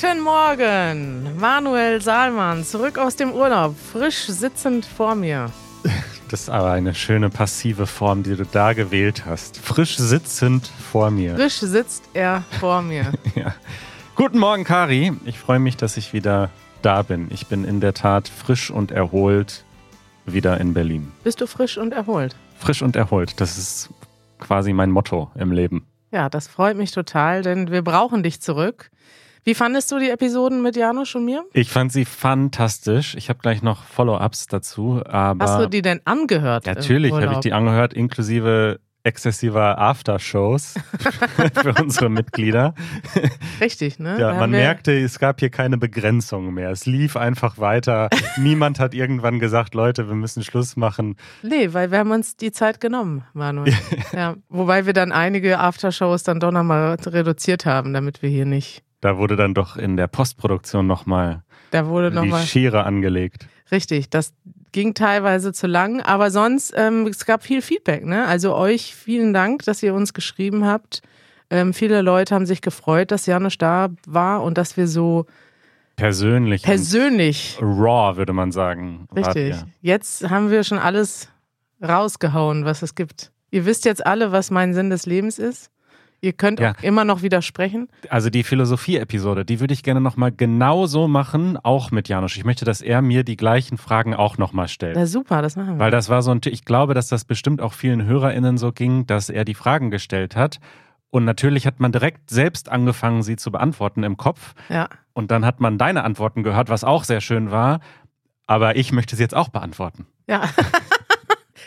Guten Morgen, Manuel Saalmann, zurück aus dem Urlaub, frisch sitzend vor mir. Das ist aber eine schöne passive Form, die du da gewählt hast. Frisch sitzend vor mir. Frisch sitzt er vor mir. ja. Guten Morgen, Kari. Ich freue mich, dass ich wieder da bin. Ich bin in der Tat frisch und erholt wieder in Berlin. Bist du frisch und erholt? Frisch und erholt. Das ist quasi mein Motto im Leben. Ja, das freut mich total, denn wir brauchen dich zurück. Wie fandest du die Episoden mit Janusz und mir? Ich fand sie fantastisch. Ich habe gleich noch Follow-ups dazu. Aber Hast du die denn angehört? Natürlich habe ich die angehört, inklusive exzessiver Aftershows für unsere Mitglieder. Richtig, ne? Ja, man merkte, es gab hier keine Begrenzung mehr. Es lief einfach weiter. Niemand hat irgendwann gesagt, Leute, wir müssen Schluss machen. Nee, weil wir haben uns die Zeit genommen, Manuel. ja, wobei wir dann einige Aftershows dann doch nochmal reduziert haben, damit wir hier nicht da wurde dann doch in der Postproduktion nochmal da wurde noch die mal, Schere angelegt. Richtig, das ging teilweise zu lang, aber sonst, ähm, es gab viel Feedback. Ne? Also euch vielen Dank, dass ihr uns geschrieben habt. Ähm, viele Leute haben sich gefreut, dass Janusz da war und dass wir so persönlich, persönlich, raw würde man sagen. Richtig. Wart, ja. Jetzt haben wir schon alles rausgehauen, was es gibt. Ihr wisst jetzt alle, was mein Sinn des Lebens ist. Ihr könnt ja. immer noch widersprechen. Also die Philosophie-Episode, die würde ich gerne nochmal genauso machen, auch mit Janusz. Ich möchte, dass er mir die gleichen Fragen auch nochmal stellt. Ja, super, das machen wir. Weil das war so ein, ich glaube, dass das bestimmt auch vielen HörerInnen so ging, dass er die Fragen gestellt hat. Und natürlich hat man direkt selbst angefangen, sie zu beantworten im Kopf. Ja. Und dann hat man deine Antworten gehört, was auch sehr schön war. Aber ich möchte sie jetzt auch beantworten. Ja.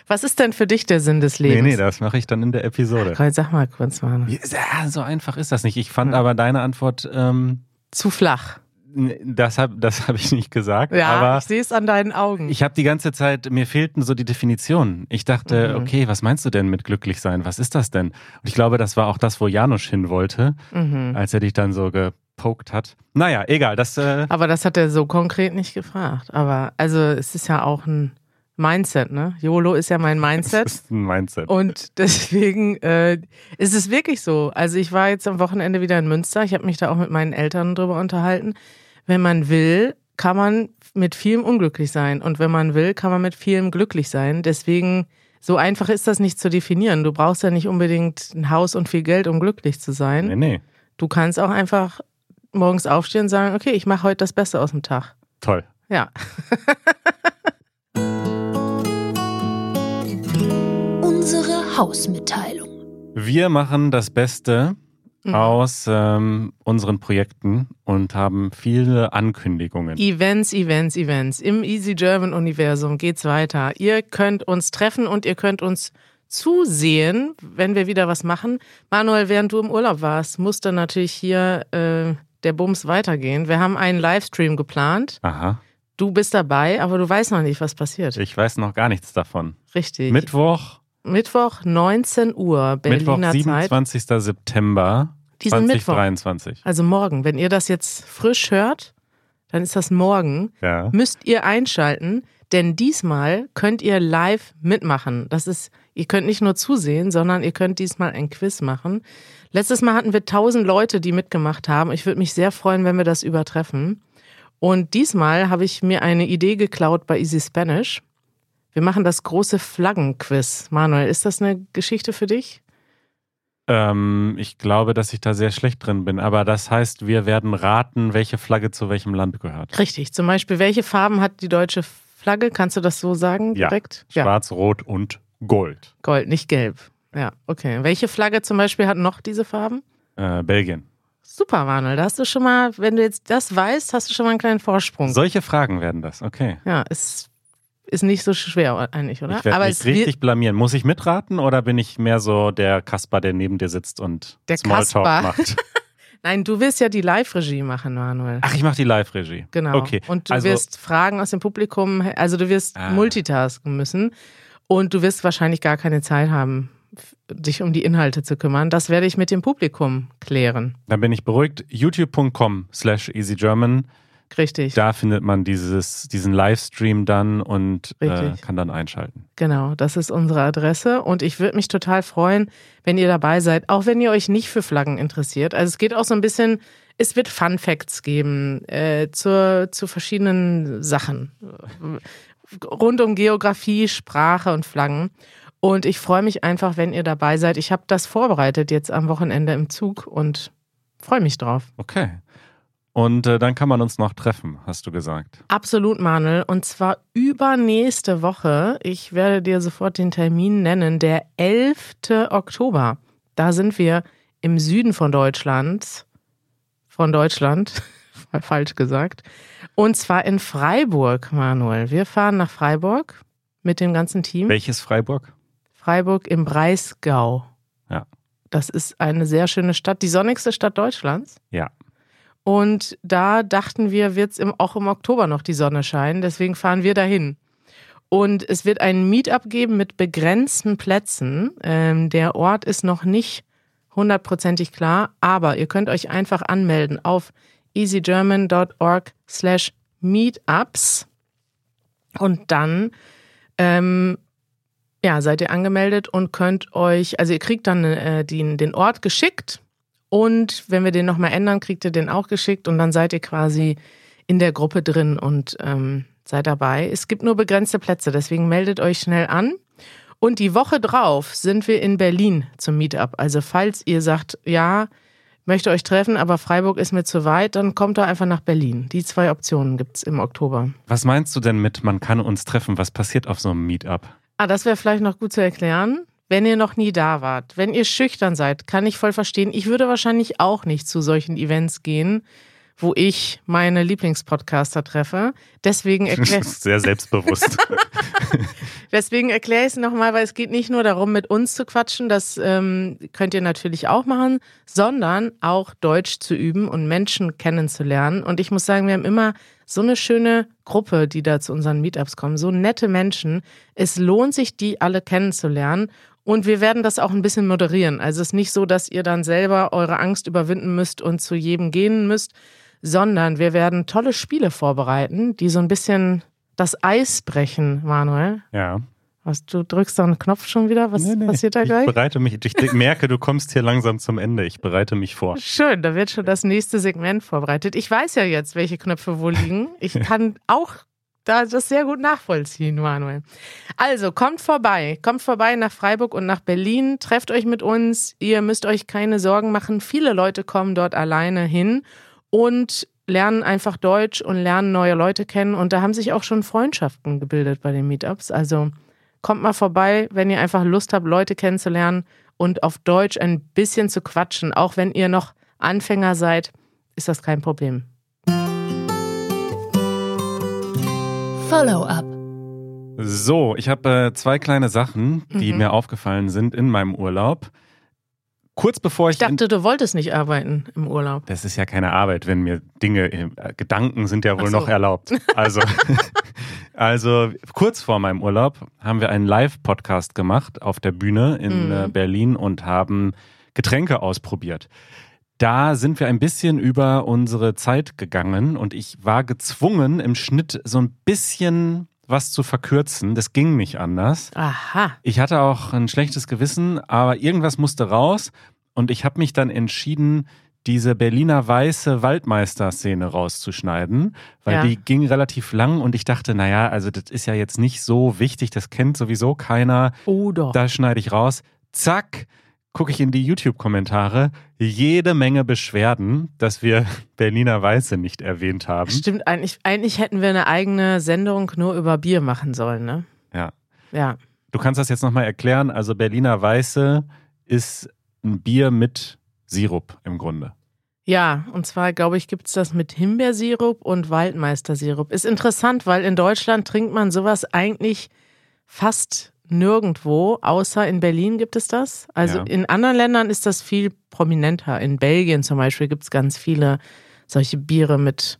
Was ist denn für dich der Sinn des Lebens? Nee, nee, das mache ich dann in der Episode. Ach, sag mal kurz mal. Ja, so einfach ist das nicht. Ich fand ja. aber deine Antwort ähm, zu flach. Das habe das hab ich nicht gesagt. Ja, aber ich sehe es an deinen Augen. Ich habe die ganze Zeit, mir fehlten so die Definitionen. Ich dachte, mhm. okay, was meinst du denn mit glücklich sein? Was ist das denn? Und ich glaube, das war auch das, wo Janusz hin wollte, mhm. als er dich dann so gepokt hat. Naja, egal. Das, äh aber das hat er so konkret nicht gefragt. Aber also es ist ja auch ein Mindset, ne? YOLO ist ja mein Mindset. Das ist ein Mindset. Und deswegen äh, ist es wirklich so. Also ich war jetzt am Wochenende wieder in Münster. Ich habe mich da auch mit meinen Eltern drüber unterhalten. Wenn man will, kann man mit vielem unglücklich sein. Und wenn man will, kann man mit vielem glücklich sein. Deswegen, so einfach ist das nicht zu definieren. Du brauchst ja nicht unbedingt ein Haus und viel Geld, um glücklich zu sein. Nee, nee. Du kannst auch einfach morgens aufstehen und sagen, okay, ich mache heute das Beste aus dem Tag. Toll. Ja. Unsere Hausmitteilung. Wir machen das Beste mhm. aus ähm, unseren Projekten und haben viele Ankündigungen. Events, Events, Events. Im Easy German Universum geht's weiter. Ihr könnt uns treffen und ihr könnt uns zusehen, wenn wir wieder was machen. Manuel, während du im Urlaub warst, musste natürlich hier äh, der Bums weitergehen. Wir haben einen Livestream geplant. Aha. Du bist dabei, aber du weißt noch nicht, was passiert. Ich weiß noch gar nichts davon. Richtig. Mittwoch Mittwoch 19 Uhr Berliner Mittwoch, 27. Zeit. September Diesen 2023. Mittwoch. Also morgen. Wenn ihr das jetzt frisch hört, dann ist das morgen. Ja. Müsst ihr einschalten, denn diesmal könnt ihr live mitmachen. Das ist, ihr könnt nicht nur zusehen, sondern ihr könnt diesmal ein Quiz machen. Letztes Mal hatten wir 1000 Leute, die mitgemacht haben. Ich würde mich sehr freuen, wenn wir das übertreffen. Und diesmal habe ich mir eine Idee geklaut bei Easy Spanish. Wir machen das große Flaggenquiz. Manuel, ist das eine Geschichte für dich? Ähm, ich glaube, dass ich da sehr schlecht drin bin. Aber das heißt, wir werden raten, welche Flagge zu welchem Land gehört. Richtig. Zum Beispiel, welche Farben hat die deutsche Flagge? Kannst du das so sagen ja. direkt? Schwarz, ja. Rot und Gold. Gold, nicht gelb. Ja, okay. Welche Flagge zum Beispiel hat noch diese Farben? Äh, Belgien. Super, Manuel. Da hast du schon mal, wenn du jetzt das weißt, hast du schon mal einen kleinen Vorsprung. Solche Fragen werden das, okay. Ja, ist ist nicht so schwer eigentlich, oder? Ich werde mich richtig blamieren. Muss ich mitraten oder bin ich mehr so der Kasper, der neben dir sitzt und der Smalltalk Kasper. macht? Nein, du wirst ja die Live-Regie machen, Manuel. Ach, ich mache die Live-Regie. Genau. Okay. Und du also, wirst Fragen aus dem Publikum, also du wirst ah. multitasken müssen und du wirst wahrscheinlich gar keine Zeit haben, dich um die Inhalte zu kümmern. Das werde ich mit dem Publikum klären. Dann bin ich beruhigt. youtube.com slash easygerman Richtig. Da findet man dieses, diesen Livestream dann und äh, kann dann einschalten. Genau, das ist unsere Adresse und ich würde mich total freuen, wenn ihr dabei seid, auch wenn ihr euch nicht für Flaggen interessiert. Also es geht auch so ein bisschen Es wird Fun Facts geben äh, zur, zu verschiedenen Sachen. Rund um Geografie, Sprache und Flaggen. Und ich freue mich einfach, wenn ihr dabei seid. Ich habe das vorbereitet jetzt am Wochenende im Zug und freue mich drauf. Okay. Und äh, dann kann man uns noch treffen, hast du gesagt. Absolut, Manuel. Und zwar übernächste Woche. Ich werde dir sofort den Termin nennen. Der 11. Oktober. Da sind wir im Süden von Deutschland. Von Deutschland. Falsch gesagt. Und zwar in Freiburg, Manuel. Wir fahren nach Freiburg mit dem ganzen Team. Welches Freiburg? Freiburg im Breisgau. Ja. Das ist eine sehr schöne Stadt, die sonnigste Stadt Deutschlands. Ja. Und da dachten wir, wird es auch im Oktober noch die Sonne scheinen. Deswegen fahren wir dahin. Und es wird ein Meetup geben mit begrenzten Plätzen. Ähm, der Ort ist noch nicht hundertprozentig klar, aber ihr könnt euch einfach anmelden auf easygerman.org slash meetups und dann ähm, ja, seid ihr angemeldet und könnt euch, also ihr kriegt dann äh, den, den Ort geschickt und wenn wir den nochmal ändern, kriegt ihr den auch geschickt und dann seid ihr quasi in der Gruppe drin und ähm, seid dabei. Es gibt nur begrenzte Plätze, deswegen meldet euch schnell an. Und die Woche drauf sind wir in Berlin zum Meetup. Also falls ihr sagt, ja, möchte euch treffen, aber Freiburg ist mir zu weit, dann kommt da einfach nach Berlin. Die zwei Optionen gibt es im Oktober. Was meinst du denn mit, man kann uns treffen? Was passiert auf so einem Meetup? Ah, das wäre vielleicht noch gut zu erklären. Wenn ihr noch nie da wart, wenn ihr schüchtern seid, kann ich voll verstehen. Ich würde wahrscheinlich auch nicht zu solchen Events gehen, wo ich meine Lieblingspodcaster treffe. Deswegen erkläre Sehr selbstbewusst. Deswegen erkläre ich es nochmal, weil es geht nicht nur darum, mit uns zu quatschen, das ähm, könnt ihr natürlich auch machen, sondern auch Deutsch zu üben und Menschen kennenzulernen. Und ich muss sagen, wir haben immer so eine schöne Gruppe, die da zu unseren Meetups kommen, so nette Menschen. Es lohnt sich, die alle kennenzulernen. Und wir werden das auch ein bisschen moderieren. Also es ist nicht so, dass ihr dann selber eure Angst überwinden müsst und zu jedem gehen müsst, sondern wir werden tolle Spiele vorbereiten, die so ein bisschen das Eis brechen, Manuel. Ja. Was, du drückst da einen Knopf schon wieder? Was Nee, nee, passiert da ich gleich? bereite mich, ich merke, du kommst hier langsam zum Ende. Ich bereite mich vor. Schön, da wird schon das nächste Segment vorbereitet. Ich weiß ja jetzt, welche Knöpfe wo liegen. Ich kann auch da das sehr gut nachvollziehen, Manuel. Also kommt vorbei, kommt vorbei nach Freiburg und nach Berlin, trefft euch mit uns. Ihr müsst euch keine Sorgen machen. Viele Leute kommen dort alleine hin und lernen einfach Deutsch und lernen neue Leute kennen. Und da haben sich auch schon Freundschaften gebildet bei den Meetups. Also kommt mal vorbei, wenn ihr einfach Lust habt, Leute kennenzulernen und auf Deutsch ein bisschen zu quatschen. Auch wenn ihr noch Anfänger seid, ist das kein Problem. Follow-up. So, ich habe äh, zwei kleine Sachen, die Mhm. mir aufgefallen sind in meinem Urlaub. Kurz bevor ich. Ich dachte, du wolltest nicht arbeiten im Urlaub. das ist ja keine Arbeit, wenn mir Dinge, äh, Gedanken sind ja wohl so. noch erlaubt. Also, also kurz vor meinem Urlaub haben wir einen Live-Podcast gemacht auf der Bühne in Mhm. äh, Berlin und haben Getränke ausprobiert. Da sind wir ein bisschen über unsere Zeit gegangen und ich war gezwungen, im Schnitt so ein bisschen was zu verkürzen. Das ging nicht anders. Aha. Ich hatte auch ein schlechtes Gewissen, aber irgendwas musste raus und ich habe mich dann entschieden, diese Berliner weiße Waldmeister-Szene rauszuschneiden, weil Ja. die ging relativ lang und ich dachte, naja, also das ist ja jetzt nicht so wichtig, das kennt sowieso keiner, Oh doch. da schneide ich raus. Zack, gucke ich in die YouTube-Kommentare, jede Menge Beschwerden, dass wir Berliner Weiße nicht erwähnt haben. Stimmt, eigentlich, eigentlich hätten wir eine eigene Sendung nur über Bier machen sollen, ne? Ja. Ja. Du kannst das jetzt nochmal erklären. Also Berliner Weiße ist ein Bier mit Sirup im Grunde. Ja, und zwar, glaube ich, gibt's das mit Himbeersirup und Waldmeistersirup. Ist interessant, weil in Deutschland trinkt man sowas eigentlich fast nirgendwo, außer in Berlin gibt es das. Also Ja. in anderen Ländern ist das viel prominenter. In Belgien zum Beispiel gibt's ganz viele solche Biere mit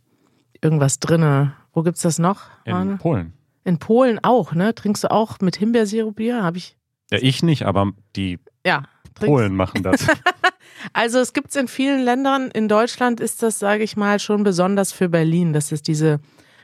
irgendwas drinne. Wo gibt's das noch? In? Polen. In Polen auch, ne? Trinkst du auch mit Himbeersirup Bier? Habe ich. Ja, ich nicht, aber die Ja. Polen machen das. Also es gibt es in vielen Ländern. In Deutschland ist das, sage ich mal, schon besonders für Berlin, dass es diese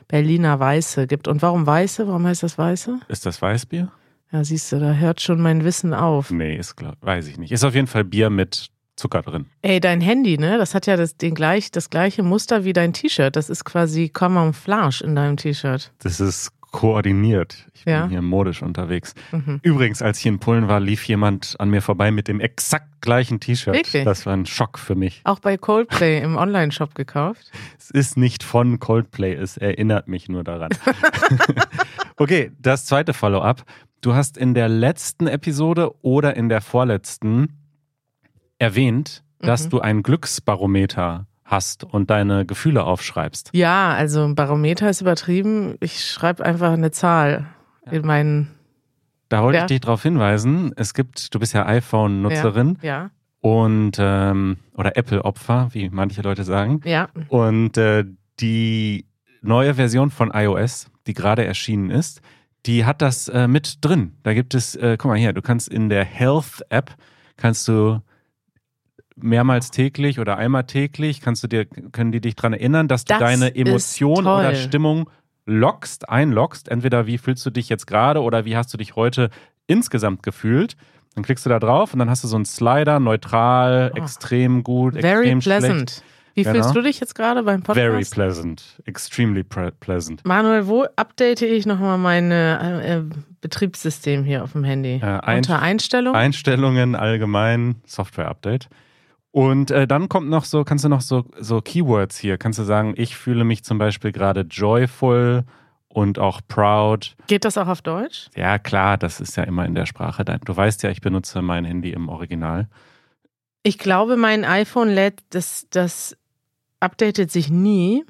Berliner Weiße gibt. Und warum Weiße? Warum heißt das Weiße? ist das Weißbier? Ja, siehst du, da hört schon mein Wissen auf. Nee, ist glaub, weiß ich nicht. Ist auf jeden Fall Bier mit Zucker drin. Ey, dein Handy, ne? Das hat ja das, den gleich, das gleiche Muster wie dein T-Shirt. Das ist quasi Camouflage in deinem T-Shirt. Das ist koordiniert. Ich Ja. bin hier modisch unterwegs. Mhm. Übrigens, als ich in Polen war, lief jemand an mir vorbei mit dem exakt gleichen T-Shirt. Das war ein Schock für mich. Auch bei Coldplay im Online-Shop gekauft. Es ist nicht von Coldplay, es erinnert mich nur daran. okay, das zweite Follow-up. Du hast in der letzten Episode oder in der vorletzten erwähnt, dass Mhm. du ein Glücksbarometer hast und deine Gefühle aufschreibst. Ja, also ein Barometer ist übertrieben. Ich schreibe einfach eine Zahl in meinen. Da wollte Ja. ich dich darauf hinweisen, es gibt, du bist ja iPhone-Nutzerin Ja, und ähm, oder Apple-Opfer, wie manche Leute sagen. ja. Und äh, die neue Version von iOS, die gerade erschienen ist, die hat das äh, mit drin. Da gibt es, äh, guck mal hier, du kannst in der Health-App, kannst du mehrmals täglich oder einmal täglich, kannst du dir, können die dich dran erinnern, dass du Das deine Emotion oder Stimmung lockst, einloggst. Entweder wie fühlst du dich jetzt gerade oder wie hast du dich heute insgesamt gefühlt. Dann klickst du da drauf und dann hast du so einen Slider, neutral, Oh. extrem gut, Very extrem schlecht. Wie Genau. fühlst du dich jetzt gerade beim Podcast? Very pleasant. Extremely pleasant. Manuel, wo update ich nochmal mein äh, äh, Betriebssystem hier auf dem Handy? Äh, ein- Unter Einstellung? Einstellungen allgemein, Software-Update. Und äh, dann kommt noch so, kannst du noch so, so Keywords hier, kannst du sagen, ich fühle mich zum Beispiel gerade joyful und auch proud. Geht das auch auf Deutsch? Ja, klar, das ist ja immer in der Sprache. Du weißt ja, ich benutze mein Handy im Original. Ich glaube, mein iPhone lädt, das, das updatet sich nie,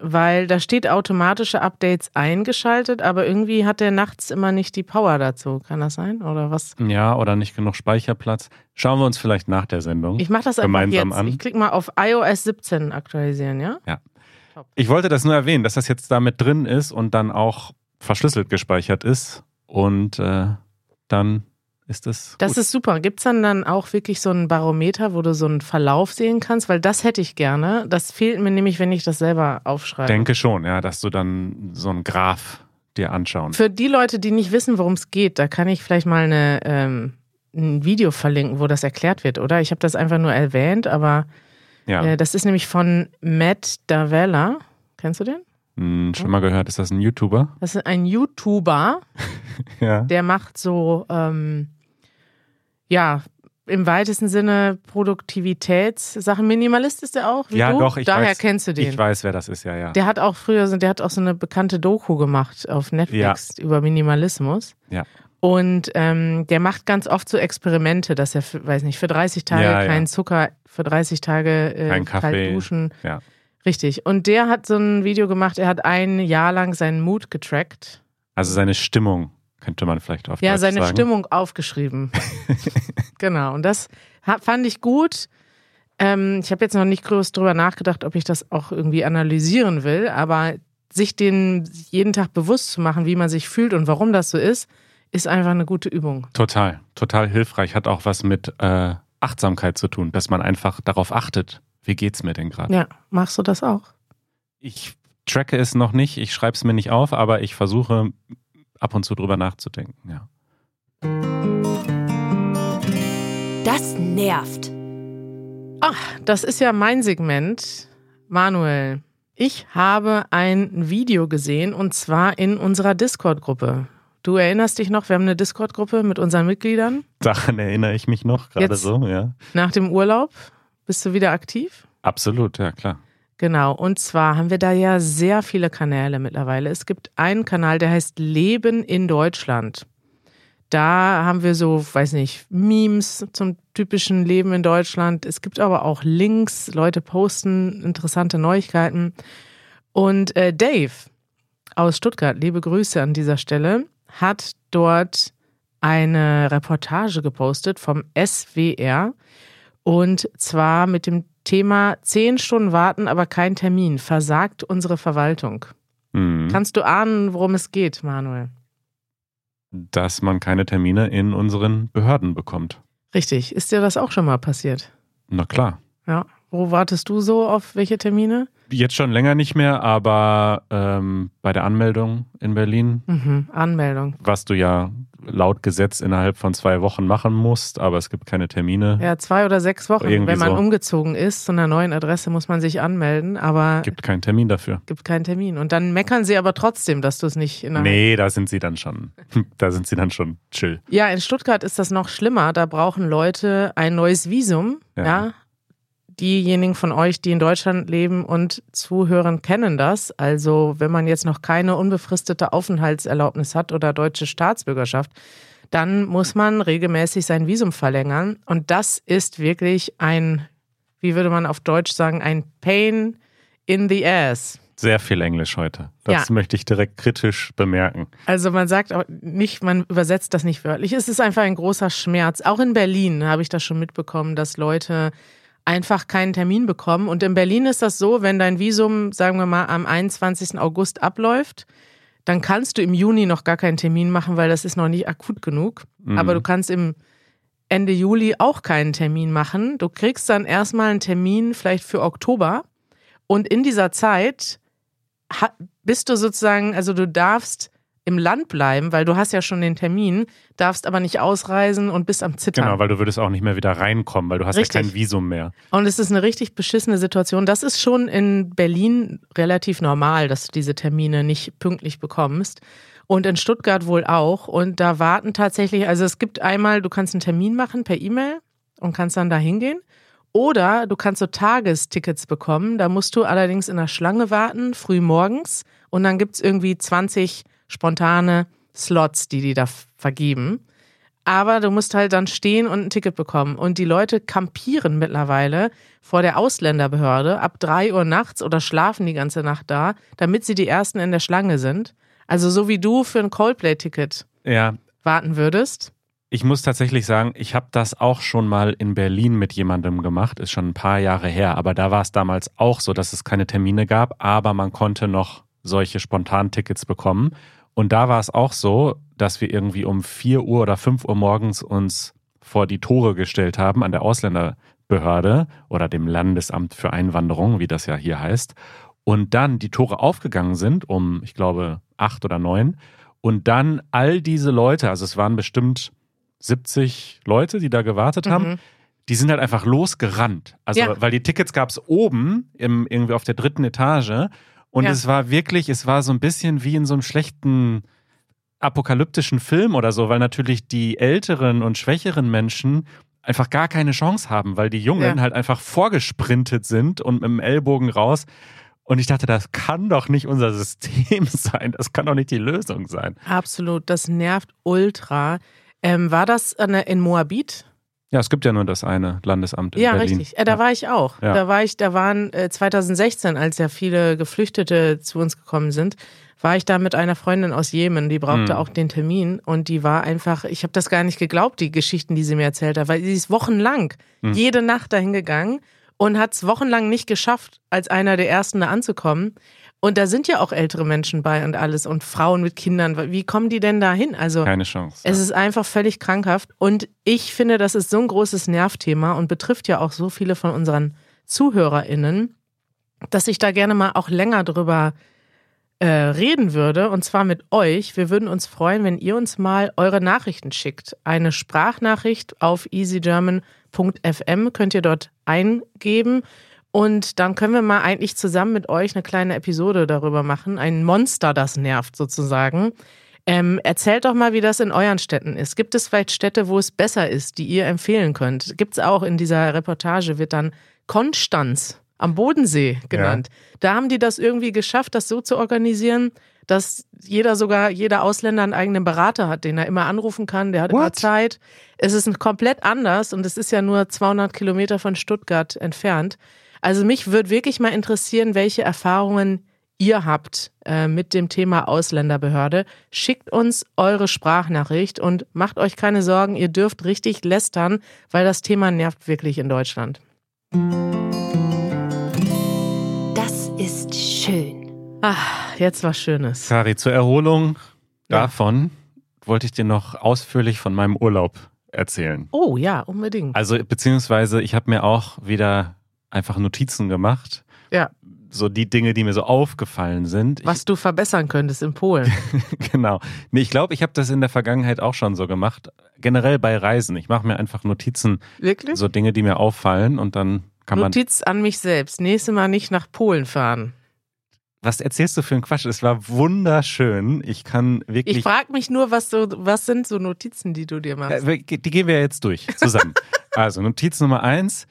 weil da steht automatische Updates eingeschaltet, aber irgendwie hat der nachts immer nicht die Power dazu. Kann das sein? Oder was? Ja, oder nicht genug Speicherplatz. Schauen wir uns vielleicht nach der Sendung. Ich mache das einfach Gemeinsam jetzt. an. Ich klicke mal auf iOS 17 aktualisieren, ja? Ich wollte das nur erwähnen, dass das jetzt damit drin ist und dann auch verschlüsselt gespeichert ist. Und äh, dann ist. Das gut. ist super. Gibt es dann dann auch wirklich so ein Barometer, wo du so einen Verlauf sehen kannst? Weil das hätte ich gerne. Das fehlt mir nämlich, wenn ich das selber aufschreibe. denke schon, ja, dass du dann so einen Graph dir anschauen. Für die Leute, die nicht wissen, worum es geht, da kann ich vielleicht mal eine, ähm, ein Video verlinken, wo das erklärt wird, oder? Ich habe das einfach nur erwähnt, aber Ja, äh, das ist nämlich von Matt Davella. Kennst du den? hm, schon mal gehört, ist das ein YouTuber? Das ist ein YouTuber, Ja. der macht so, ähm, ja, im weitesten Sinne Produktivitätssachen. Minimalist ist der auch? Wie Ja, du? doch, ich Daher weiß- kennst du den. Ich weiß, wer das ist, ja, ja. Der hat auch früher, so- der hat auch so eine bekannte Doku gemacht auf Netflix über Minimalismus. Ja. Und ähm, der macht ganz oft so Experimente, dass er, für, weiß nicht, für 30 Tage Ja, ja. keinen Zucker, für 30 Tage äh, Kein Kaffee. kalt duschen. Ja. Richtig. Und der hat so ein Video gemacht, er hat ein Jahr lang seinen Mut getrackt. Also seine Stimmung könnte man vielleicht auf Ja, Deutsch seine sagen. Stimmung aufgeschrieben. genau. Und das fand ich gut. Ähm, ich habe jetzt noch nicht groß drüber nachgedacht, ob ich das auch irgendwie analysieren will, aber sich den jeden Tag bewusst zu machen, wie man sich fühlt und warum das so ist, ist einfach eine gute Übung. Total, total hilfreich. Hat auch was mit äh, Achtsamkeit zu tun, dass man einfach darauf achtet, wie geht's mir denn gerade. Ja, machst du das auch? Ich tracke es noch nicht, ich schreibe es mir nicht auf, aber ich versuche ab und zu drüber nachzudenken. Ja. Das nervt. Das ist ja mein Segment. Manuel, ich habe ein Video gesehen und zwar in unserer Discord-Gruppe. Du erinnerst dich noch, wir haben eine Discord-Gruppe mit unseren Mitgliedern. Daran erinnere ich mich noch gerade Jetzt- so, ja. Nach dem Urlaub bist du wieder aktiv? Absolut, ja klar. Genau, und zwar haben wir da ja sehr viele Kanäle mittlerweile. Es gibt einen Kanal, der heißt Leben in Deutschland. Da haben wir so, weiß nicht, Memes zum typischen Leben in Deutschland. Es gibt aber auch Links, Leute posten interessante Neuigkeiten. Und äh, Dave aus Stuttgart, liebe Grüße an dieser Stelle, hat dort eine Reportage gepostet vom SWR. Und zwar mit dem Thema 10 Stunden warten, aber kein Termin. Versagt unsere Verwaltung. Mhm. Kannst du ahnen, worum es geht, Manuel? Dass man keine Termine in unseren Behörden bekommt. Richtig. Ist dir das auch schon mal passiert? Na klar. Ja. Wo wartest du so auf welche Termine? Jetzt schon länger nicht mehr, aber ähm, bei der Anmeldung in Berlin, Mhm. Anmeldung. was du ja laut Gesetz innerhalb von zwei Wochen machen musst, aber es gibt keine Termine. Ja, zwei oder sechs Wochen. Irgendwie Wenn man so. umgezogen ist zu einer neuen Adresse, muss man sich anmelden, aber Gibt keinen Termin dafür. gibt keinen Termin. Und dann meckern sie aber trotzdem, dass du es nicht innerhalb. Nee, da sind sie dann schon, da sind sie dann schon chill. Ja, in Stuttgart ist das noch schlimmer. Da brauchen Leute ein neues Visum. Ja. Ja. Diejenigen von euch, die in Deutschland leben und zuhören, kennen das. Also, wenn man jetzt noch keine unbefristete Aufenthaltserlaubnis hat oder deutsche Staatsbürgerschaft, dann muss man regelmäßig sein Visum verlängern. Und das ist wirklich ein, wie würde man auf Deutsch sagen, ein Pain in the ass. Sehr viel Englisch heute. Das Ja. möchte ich direkt kritisch bemerken. Also man sagt auch nicht, man übersetzt das nicht wörtlich. Es ist einfach ein großer Schmerz. Auch in Berlin habe ich das schon mitbekommen, dass Leute einfach keinen Termin bekommen. Und in Berlin ist das so, wenn dein Visum, sagen wir mal, am 21. August abläuft, dann kannst du im Juni noch gar keinen Termin machen, weil das ist noch nicht akut genug. Mhm. Aber du kannst im Ende Juli auch keinen Termin machen. Du kriegst dann erstmal einen Termin vielleicht für Oktober. Und in dieser Zeit bist du sozusagen, also du darfst im Land bleiben, weil du hast ja schon den Termin, darfst aber nicht ausreisen und bist am Zittern. Genau, weil du würdest auch nicht mehr wieder reinkommen, weil du hast Richtig. ja kein Visum mehr. Und es ist eine richtig beschissene Situation. Das ist schon in Berlin relativ normal, dass du diese Termine nicht pünktlich bekommst. Und in Stuttgart wohl auch. Und da warten tatsächlich, also es gibt einmal, du kannst einen Termin machen per E-Mail und kannst dann da hingehen. Oder du kannst so Tagestickets bekommen. Da musst du allerdings in der Schlange warten, früh morgens. Und dann gibt's irgendwie 20 spontane Slots, die die da vergeben. Aber du musst halt dann stehen und ein Ticket bekommen. Und die Leute kampieren mittlerweile vor der Ausländerbehörde ab drei Uhr nachts oder schlafen die ganze Nacht da, damit sie die Ersten in der Schlange sind. Also so wie du für ein Coldplay-Ticket Ja, warten würdest. ich muss tatsächlich sagen, ich habe das auch schon mal in Berlin mit jemandem gemacht, ist schon ein paar Jahre her, aber da war es damals auch so, dass es keine Termine gab, aber man konnte noch solche Spontantickets bekommen. Und da war es auch so, dass wir irgendwie um 4 Uhr oder 5 Uhr morgens uns vor die Tore gestellt haben an der Ausländerbehörde oder dem Landesamt für Einwanderung, wie das ja hier heißt. Und dann die Tore aufgegangen sind um, ich glaube, acht oder neun. Und dann all diese Leute, also es waren bestimmt 70 Leute, die da gewartet haben, Mhm. die sind halt einfach losgerannt. Also, Ja. weil die Tickets gab es oben, im, irgendwie auf der dritten Etage. Und Ja. es war wirklich, es war so ein bisschen wie in so einem schlechten apokalyptischen Film oder so, weil natürlich die älteren und schwächeren Menschen einfach gar keine Chance haben, weil die Jungen Ja. halt einfach vorgesprintet sind und mit dem Ellbogen raus. Und ich dachte, das kann doch nicht unser System sein. Das kann doch nicht die Lösung sein. Absolut, das nervt ultra. Ähm, war das in Moabit? Ja, es gibt ja nur das eine Landesamt in Ja, Berlin. richtig. Äh, da war ich auch. Ja. Da war ich, da waren äh, 2016, als ja viele Geflüchtete zu uns gekommen sind, war ich da mit einer Freundin aus Jemen, die brauchte Hm. auch den Termin und die war einfach, ich habe das gar nicht geglaubt, die Geschichten, die sie mir erzählt hat, weil sie ist wochenlang Hm. jede Nacht dahin gegangen und hat es wochenlang nicht geschafft, als einer der ersten da anzukommen. Und da sind ja auch ältere Menschen bei und alles und Frauen mit Kindern. Wie kommen die denn da hin? Also Keine Chance. es ist einfach völlig krankhaft. Und ich finde, das ist so ein großes Nervthema und betrifft ja auch so viele von unseren ZuhörerInnen, dass ich da gerne mal auch länger drüber äh, reden würde. Und zwar mit euch. Wir würden uns freuen, wenn ihr uns mal eure Nachrichten schickt. Eine Sprachnachricht auf easygerman.fm könnt ihr dort eingeben. Und dann können wir mal eigentlich zusammen mit euch eine kleine Episode darüber machen. Ein Monster, das nervt sozusagen. Ähm, erzählt doch mal, wie das in euren Städten ist. Gibt es vielleicht Städte, wo es besser ist, die ihr empfehlen könnt? Gibt es auch in dieser Reportage, wird dann Konstanz am Bodensee genannt. Da haben die das irgendwie geschafft, das so zu organisieren, dass jeder sogar, jeder Ausländer einen eigenen Berater hat, den er immer anrufen kann, der hat immer What? Zeit. Es ist komplett anders und es ist ja nur 200 Kilometer von Stuttgart entfernt. Also mich würde wirklich mal interessieren, welche Erfahrungen ihr habt äh, mit dem Thema Ausländerbehörde. Schickt uns eure Sprachnachricht und macht euch keine Sorgen, ihr dürft richtig lästern, weil das Thema nervt wirklich in Deutschland. Das ist schön. Ah, jetzt was Schönes. Kari, zur Erholung Ja. davon wollte ich dir noch ausführlich von meinem Urlaub erzählen. Oh ja, unbedingt. Also beziehungsweise ich habe mir auch wieder einfach Notizen gemacht. Ja. so die Dinge, die mir so aufgefallen sind. Was du verbessern könntest in Polen. genau. Nee, ich glaube, ich habe das in der Vergangenheit auch schon so gemacht. Generell bei Reisen. Ich mache mir einfach Notizen. Wirklich? So Dinge, die mir auffallen und dann kann man. Notiz an mich selbst. Nächstes Mal nicht nach Polen fahren. Was erzählst du für einen Quatsch? Es war wunderschön. Ich kann wirklich. Ich frage mich nur, was, so, was sind so Notizen, die du dir machst? Äh, die gehen wir jetzt durch zusammen. also, Notiz Nummer eins.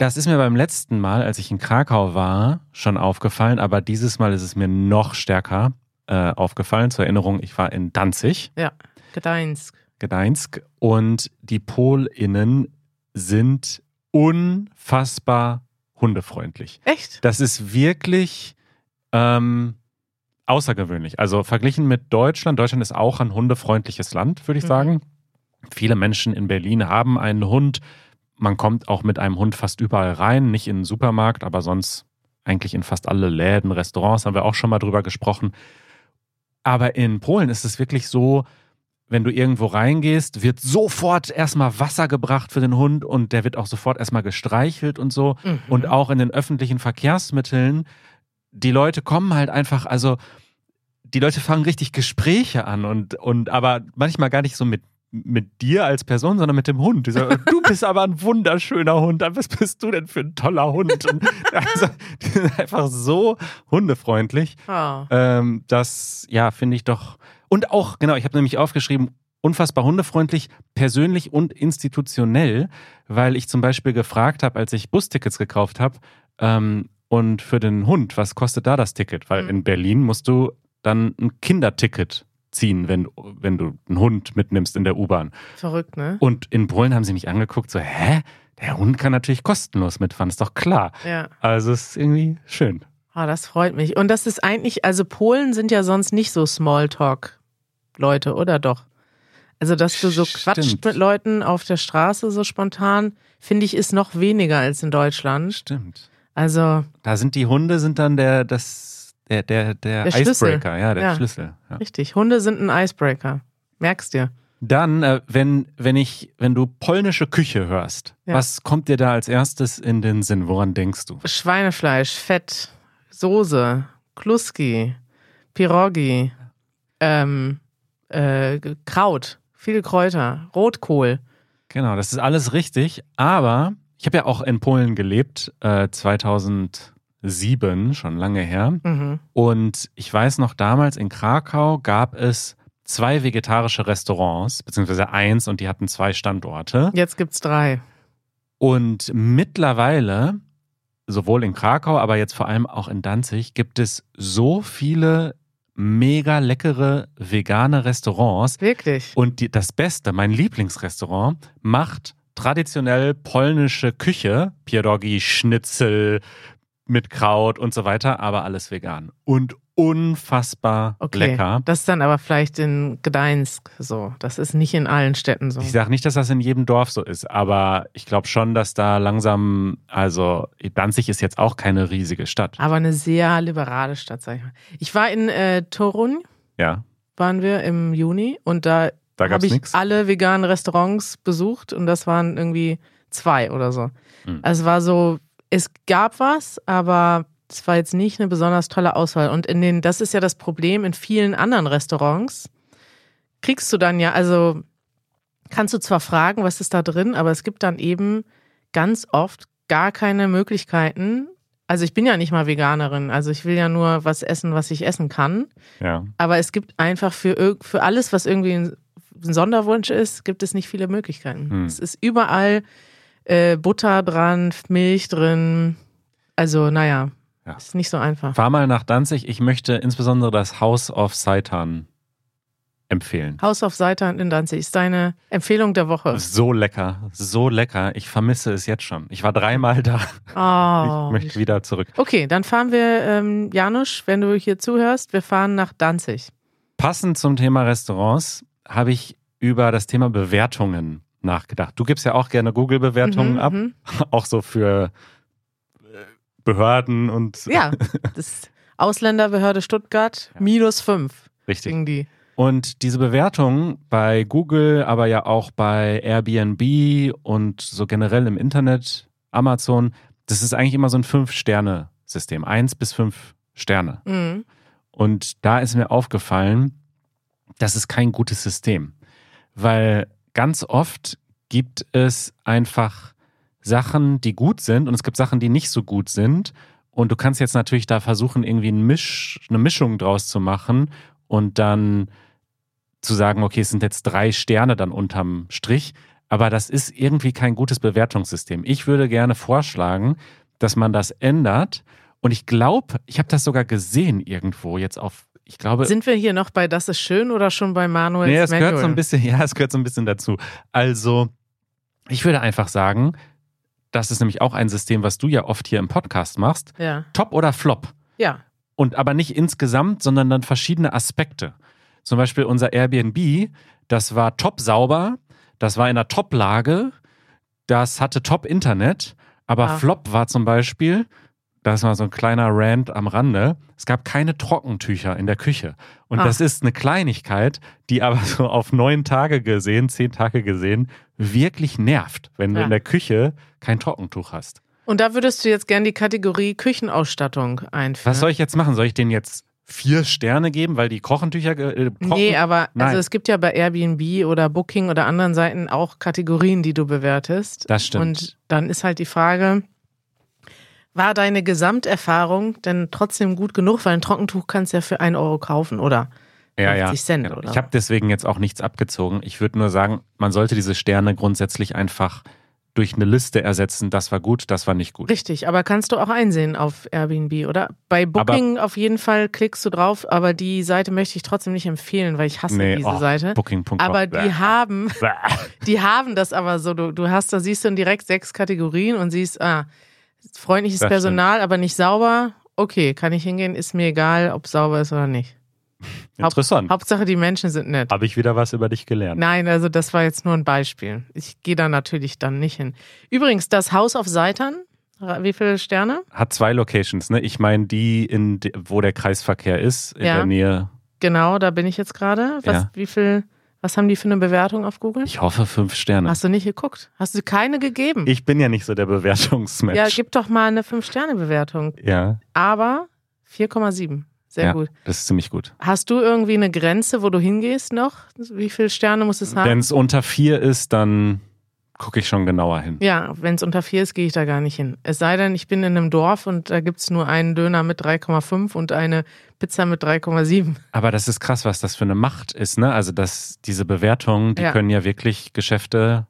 Das ist mir beim letzten Mal, als ich in Krakau war, schon aufgefallen, aber dieses Mal ist es mir noch stärker äh, aufgefallen. Zur Erinnerung, ich war in Danzig. Ja, Gdańsk. Gdańsk. Und die PolInnen sind unfassbar hundefreundlich. Echt? Das ist wirklich ähm, außergewöhnlich. Also verglichen mit Deutschland, Deutschland ist auch ein hundefreundliches Land, würde ich Mhm. sagen. Viele Menschen in Berlin haben einen Hund. Man kommt auch mit einem Hund fast überall rein, nicht in den Supermarkt, aber sonst eigentlich in fast alle Läden, Restaurants, haben wir auch schon mal drüber gesprochen. Aber in Polen ist es wirklich so, wenn du irgendwo reingehst, wird sofort erstmal Wasser gebracht für den Hund und der wird auch sofort erstmal gestreichelt und so. Mhm. Und auch in den öffentlichen Verkehrsmitteln, die Leute kommen halt einfach, also die Leute fangen richtig Gespräche an und, und aber manchmal gar nicht so mit, mit dir als Person, sondern mit dem Hund. Die sagen, du bist aber ein wunderschöner Hund, was bist du denn für ein toller Hund? Und also, die sind einfach so hundefreundlich. Oh. Ähm, das, ja, finde ich doch. Und auch, genau, ich habe nämlich aufgeschrieben, unfassbar hundefreundlich, persönlich und institutionell, weil ich zum Beispiel gefragt habe, als ich Bustickets gekauft habe, ähm, und für den Hund, was kostet da das Ticket? Weil Mhm. in Berlin musst du dann ein Kinderticket ziehen, wenn, wenn du einen Hund mitnimmst in der U-Bahn. Verrückt, ne? Und in Polen haben sie mich angeguckt, so, hä? Der Hund kann natürlich kostenlos mitfahren, ist doch klar. Ja. Also es ist irgendwie schön. Ah, das freut mich. Und das ist eigentlich, also Polen sind ja sonst nicht so Smalltalk-Leute, oder doch? Also, dass du so quatscht Stimmt. mit Leuten auf der Straße so spontan, finde ich, ist noch weniger als in Deutschland. Stimmt. Also, Da sind die Hunde sind dann der, das, der, der, der, Der Schlüssel. Icebreaker, ja, der Ja. Schlüssel. Ja. richtig. Hunde sind ein Icebreaker. Merkst dir. Dann, äh, wenn, wenn ich, wenn du polnische Küche hörst, Ja. was kommt dir da als erstes in den Sinn? Woran denkst du? Schweinefleisch, Fett, Soße, Kluski, Pirogi, ähm, äh, Kraut, viele Kräuter, Rotkohl. Genau, das ist alles richtig, aber ich habe ja auch in Polen gelebt, äh, 2007, schon lange her. Mhm. Und ich weiß noch, damals in Krakau gab es zwei vegetarische Restaurants, beziehungsweise eins und die hatten zwei Standorte. Jetzt gibt's drei. Und mittlerweile, sowohl in Krakau, aber jetzt vor allem auch in Danzig, gibt es so viele mega leckere vegane Restaurants. Wirklich. Und die, das Beste, mein Lieblingsrestaurant, macht traditionell polnische Küche, Pierogi, Schnitzel mit Kraut und so weiter, aber alles vegan. Und unfassbar Okay. lecker. Das ist dann aber vielleicht in Gdańsk so. Das ist nicht in allen Städten so. Ich sage nicht, dass das in jedem Dorf so ist, aber ich glaube schon, dass da langsam, also Danzig ist jetzt auch keine riesige Stadt. Aber eine sehr liberale Stadt, sag ich mal. Ich war in äh, Torun, Ja, waren wir im Juni und da, da gab habe ich nichts. alle veganen Restaurants besucht und das waren irgendwie zwei oder so. Hm. Also es war so, es gab was, aber es war jetzt nicht eine besonders tolle Auswahl. Und in den, das ist ja das Problem in vielen anderen Restaurants, kriegst du dann ja, also kannst du zwar fragen, was ist da drin, aber es gibt dann eben ganz oft gar keine Möglichkeiten. Also ich bin ja nicht mal Veganerin, also ich will ja nur was essen, was ich essen kann. Ja. Aber es gibt einfach für, für alles, was irgendwie ein ein Sonderwunsch ist, gibt es nicht viele Möglichkeiten. Hm. Es ist überall äh, Butter dran, Milch drin. Also, naja, Ja. ist nicht so einfach. Fahr mal nach Danzig. Ich möchte insbesondere das House of Seitan empfehlen. House of Seitan in Danzig ist deine Empfehlung der Woche. So lecker, so lecker. Ich vermisse es jetzt schon. Ich war dreimal da. Oh, ich möchte wieder zurück. okay, dann fahren wir, ähm, Janusz, wenn du hier zuhörst, wir fahren nach Danzig. Passend zum Thema Restaurants habe ich über das Thema Bewertungen nachgedacht. Du gibst ja auch gerne Google-Bewertungen Mhm, ab, mhm. auch so für äh, Behörden und Ja, das Ausländerbehörde Stuttgart, Ja. minus fünf. richtig. Die. Und diese Bewertungen bei Google, aber ja auch bei Airbnb und so generell im Internet, Amazon, das ist eigentlich immer so ein System. Eins bis fünf Sterne. Mhm. Und da ist mir aufgefallen, das ist kein gutes System. Weil ganz oft gibt es einfach Sachen, die gut sind und es gibt Sachen, die nicht so gut sind. Und du kannst jetzt natürlich da versuchen, irgendwie ein Misch, eine Mischung draus zu machen und dann zu sagen, okay, es sind jetzt drei Sterne dann unterm Strich. Aber das ist irgendwie kein gutes Bewertungssystem. Ich würde gerne vorschlagen, dass man das ändert. Und ich glaube, ich habe das sogar gesehen irgendwo jetzt auf, ich glaube. Sind wir hier noch bei Das ist schön oder schon bei Manuel? Nee, es gehört so ein bisschen, ja, es gehört so ein bisschen dazu. Also, ich würde einfach sagen, das ist nämlich auch ein System, was du ja oft hier im Podcast machst. Ja. Top oder Flop? Ja. Und aber nicht insgesamt, sondern dann verschiedene Aspekte. Zum Beispiel unser Airbnb, das war top sauber, das war in einer Top-Lage, das hatte Top-Internet, aber Ah. Flop war zum Beispiel, das war so ein kleiner Rant am Rande, es gab keine Trockentücher in der Küche. Und Ah. das ist eine Kleinigkeit, die aber so auf neun Tage gesehen, zehn Tage gesehen, wirklich nervt, wenn du Ja. in der Küche kein Trockentuch hast. Und da würdest du jetzt gern die Kategorie Küchenausstattung einführen. Was soll ich jetzt machen? Soll ich denen jetzt vier Sterne geben, weil die Kochentücher ge- äh, kochen? Nee, aber Nein. also es gibt ja bei Airbnb oder Booking oder anderen Seiten auch Kategorien, die du bewertest. Das stimmt. Und dann ist halt die Frage, war deine Gesamterfahrung denn trotzdem gut genug? Weil ein Trockentuch kannst du ja für 1 Euro kaufen oder ja, ja. 50 Cent Genau. oder Ich habe deswegen jetzt auch nichts abgezogen. Ich würde nur sagen, man sollte diese Sterne grundsätzlich einfach durch eine Liste ersetzen. Das war gut, das war nicht gut. Richtig, aber kannst du auch einsehen auf Airbnb, oder? Bei Booking auf jeden Fall klickst du drauf, aber die Seite möchte ich trotzdem nicht empfehlen, weil ich hasse Nee, diese oh, Seite. Booking.com. Aber Bäh. die haben, Bäh. die haben das aber so. Du, du hast da, siehst du direkt sechs Kategorien und siehst, ah, freundliches Das Personal, aber nicht sauber. Okay, kann ich hingehen, ist mir egal, ob sauber ist oder nicht. Interessant. Hauptsache, die Menschen sind nett. Habe ich wieder was über dich gelernt. Nein, also das war jetzt nur ein Beispiel. Ich gehe da natürlich dann nicht hin. Übrigens, das Haus auf Seitern, wie viele Sterne? Hat zwei Locations, ne? Ich meine, die, in wo der Kreisverkehr ist, in Ja. der Nähe. Genau, da bin ich jetzt gerade. Ja. wie viel, was haben die für eine Bewertung auf Google? Ich hoffe fünf Sterne. Hast du nicht geguckt? Hast du keine gegeben? Ich bin ja nicht so der Bewertungsmensch. ja, gib doch mal eine 5-Sterne-Bewertung. ja, Aber 4,7. Sehr ja, gut. das ist ziemlich gut. Hast du irgendwie eine Grenze, wo du hingehst noch? Wie viele Sterne muss es haben? Wenn es unter vier ist, dann gucke ich schon genauer hin. ja, wenn es unter 4 ist, gehe ich da gar nicht hin. Es sei denn, ich bin in einem Dorf und da gibt es nur einen Döner mit 3,5 und eine Pizza mit 3,7. Aber das ist krass, was das für eine Macht ist, ne? Also, dass diese Bewertungen, die Ja. können ja wirklich Geschäfte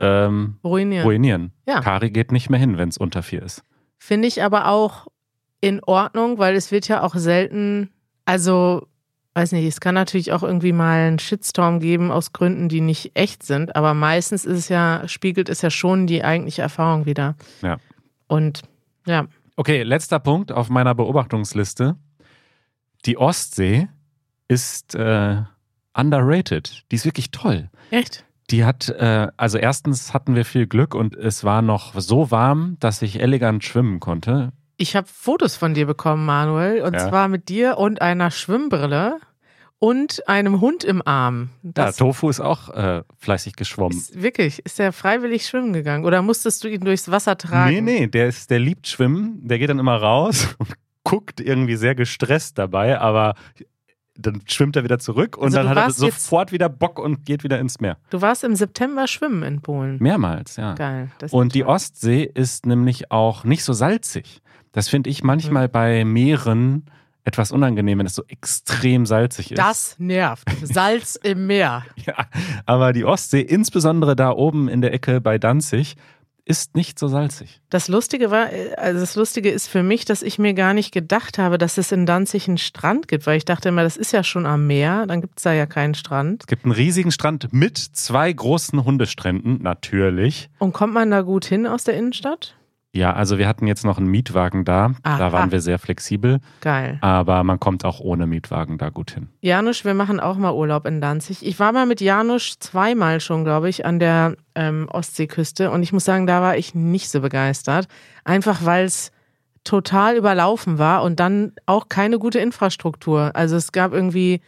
ähm, Ruinieren. ruinieren. Ja. Kari geht nicht mehr hin, wenn es unter vier ist. Finde ich aber auch in Ordnung, weil es wird ja auch selten, also weiß nicht, es kann natürlich auch irgendwie mal einen Shitstorm geben aus Gründen, die nicht echt sind, aber meistens ist es ja, spiegelt es ja schon die eigentliche Erfahrung wieder. Ja. Und ja, Okay, letzter Punkt auf meiner Beobachtungsliste. Die Ostsee ist äh, underrated. Die ist wirklich toll. echt? Die hat, äh, also erstens hatten wir viel Glück und es war noch so warm, dass ich elegant schwimmen konnte. Ich habe Fotos von dir bekommen, Manuel, und Ja. zwar mit dir und einer Schwimmbrille und einem Hund im Arm. Ja, Das Tofu ist auch äh, fleißig geschwommen. ist wirklich, ist er freiwillig schwimmen gegangen oder musstest du ihn durchs Wasser tragen? Nee, nee, der, ist, der liebt Schwimmen. Der geht dann immer raus und guckt irgendwie sehr gestresst dabei, aber dann schwimmt er wieder zurück und Also dann hat er sofort wieder Bock und geht wieder ins Meer. Du warst im September schwimmen in Polen. Mehrmals, ja. Geil. Und die toll. Ostsee ist nämlich auch nicht so salzig. Das finde ich manchmal Mhm. bei Meeren etwas unangenehm, wenn es so extrem salzig ist. Das nervt. Salz im Meer. Ja, aber die Ostsee, insbesondere da oben in der Ecke bei Danzig, ist nicht so salzig. Das Lustige war, äh, also das Lustige ist für mich, dass ich mir gar nicht gedacht habe, dass es in Danzig einen Strand gibt, weil ich dachte immer, das ist ja schon am Meer, dann gibt es da ja keinen Strand. Es gibt einen riesigen Strand mit zwei großen Hundestränden, natürlich. Und kommt man da gut hin aus der Innenstadt? Ja, also wir hatten jetzt noch einen Mietwagen da. Aha. Da waren wir sehr flexibel. Geil. Aber man kommt auch ohne Mietwagen da gut hin. Janusz, wir machen auch mal Urlaub in Danzig. Ich war mal mit Janusz zweimal schon, glaube ich, an der ähm, Ostseeküste und ich muss sagen, da war ich nicht so begeistert. Einfach weil es total überlaufen war und dann auch keine gute Infrastruktur. Also es gab irgendwie,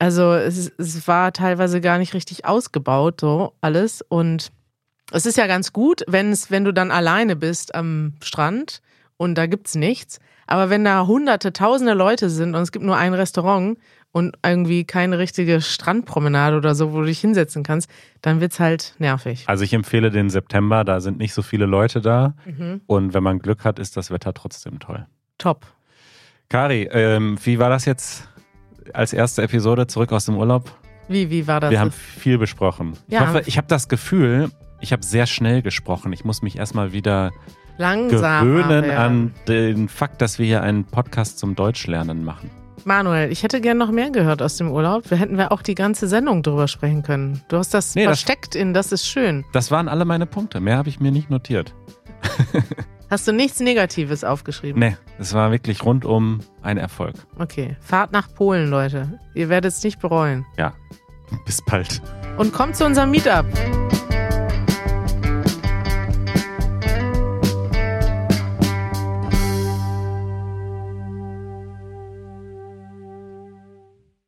also es, es war teilweise gar nicht richtig ausgebaut, so alles. Und es ist ja ganz gut, wenn es, wenn du dann alleine bist am Strand und da gibt's nichts. Aber wenn da hunderte, tausende Leute sind und es gibt nur ein Restaurant und irgendwie keine richtige Strandpromenade oder so, wo du dich hinsetzen kannst, dann wird's halt nervig. Also ich empfehle den September, da sind nicht so viele Leute da. Und wenn man Glück hat, ist das Wetter trotzdem toll. Top. Kari, ähm, wie war das jetzt als erste Episode zurück aus dem Urlaub? Wie, wie war das? Wir haben viel besprochen. Ich Ja. hoffe, ich habe das Gefühl, ich habe sehr schnell gesprochen. Ich muss mich erstmal wieder Langsam. gewöhnen an den Fakt, dass wir hier einen Podcast zum Deutschlernen machen. Manuel, ich hätte gern noch mehr gehört aus dem Urlaub. Wir hätten wir auch die ganze Sendung drüber sprechen können. Du hast das Nee, das- versteckt in Das ist schön. Das waren alle meine Punkte. Mehr habe ich mir nicht notiert. Hast du nichts Negatives aufgeschrieben? Nee, es war wirklich rundum ein Erfolg. Okay. Fahrt nach Polen, Leute. Ihr werdet es nicht bereuen. Ja, bis bald. Und kommt zu unserem Meetup.